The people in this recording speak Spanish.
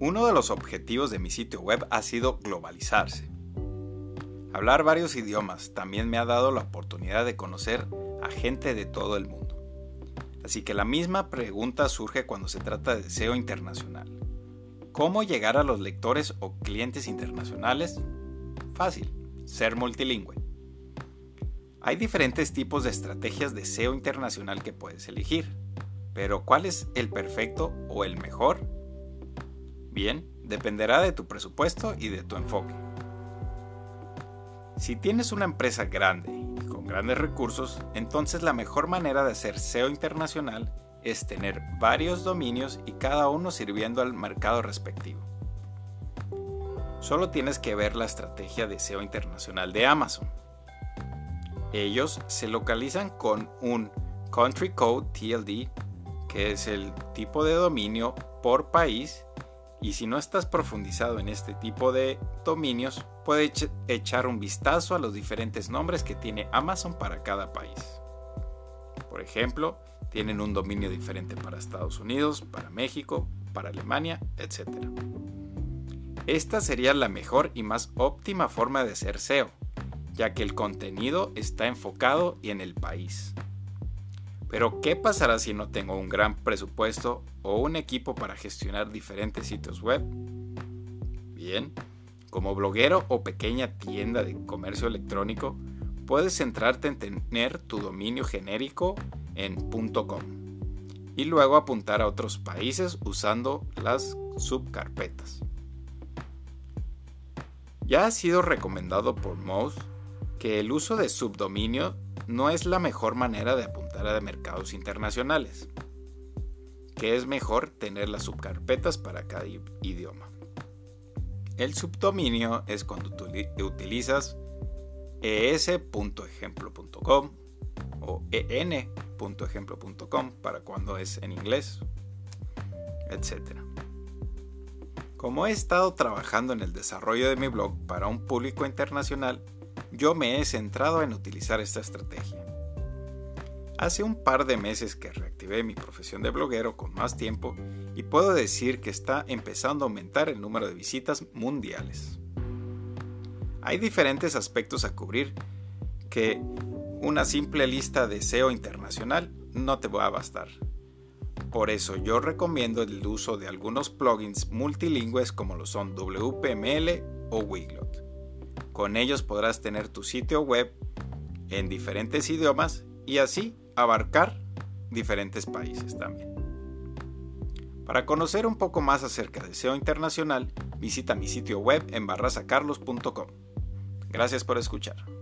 Uno de los objetivos de mi sitio web ha sido globalizarse. Hablar varios idiomas también me ha dado la oportunidad de conocer a gente de todo el mundo. Así que la misma pregunta surge cuando se trata de SEO internacional. ¿Cómo llegar a los lectores o clientes internacionales? Fácil, ser multilingüe. Hay diferentes tipos de estrategias de SEO internacional que puedes elegir, pero ¿cuál es el perfecto o el mejor? Dependerá de tu presupuesto y de tu enfoque. Si tienes una empresa grande y con grandes recursos, entonces la mejor manera de hacer SEO internacional es tener varios dominios y cada uno sirviendo al mercado respectivo. Solo tienes que ver la estrategia de SEO internacional de Amazon. Ellos se localizan con un Country Code TLD, que es el tipo de dominio por país y si no estás profundizado en este tipo de dominios, puedes echar un vistazo a los diferentes nombres que tiene Amazon para cada país. Por ejemplo, tienen un dominio diferente para Estados Unidos, para México, para Alemania, etc. Esta sería la mejor y más óptima forma de hacer SEO, ya que el contenido está enfocado y en el país. Pero ¿qué pasará si no tengo un gran presupuesto o un equipo para gestionar diferentes sitios web? Bien, como bloguero o pequeña tienda de comercio electrónico, puedes centrarte en tener tu dominio genérico en .com y luego apuntar a otros países usando las subcarpetas. Ya ha sido recomendado por Moz que el uso de subdominio no es la mejor manera de apuntar a mercados internacionales, que es mejor tener las subcarpetas para cada idioma. El subdominio es cuando tú utilizas es.ejemplo.com o en.ejemplo.com para cuando es en inglés, etc. Como he estado trabajando en el desarrollo de mi blog para un público internacional, yo me he centrado en utilizar esta estrategia. Hace un par de meses que reactivé mi profesión de bloguero con más tiempo y puedo decir que está empezando a aumentar el número de visitas mundiales. Hay diferentes aspectos a cubrir que una simple lista de SEO internacional no te va a bastar. Por eso yo recomiendo el uso de algunos plugins multilingües como lo son WPML o Wiglot. Con ellos podrás tener tu sitio web en diferentes idiomas y así abarcar diferentes países también. Para conocer un poco más acerca de SEO internacional, visita mi sitio web en barrasacarlos.com. Gracias por escuchar.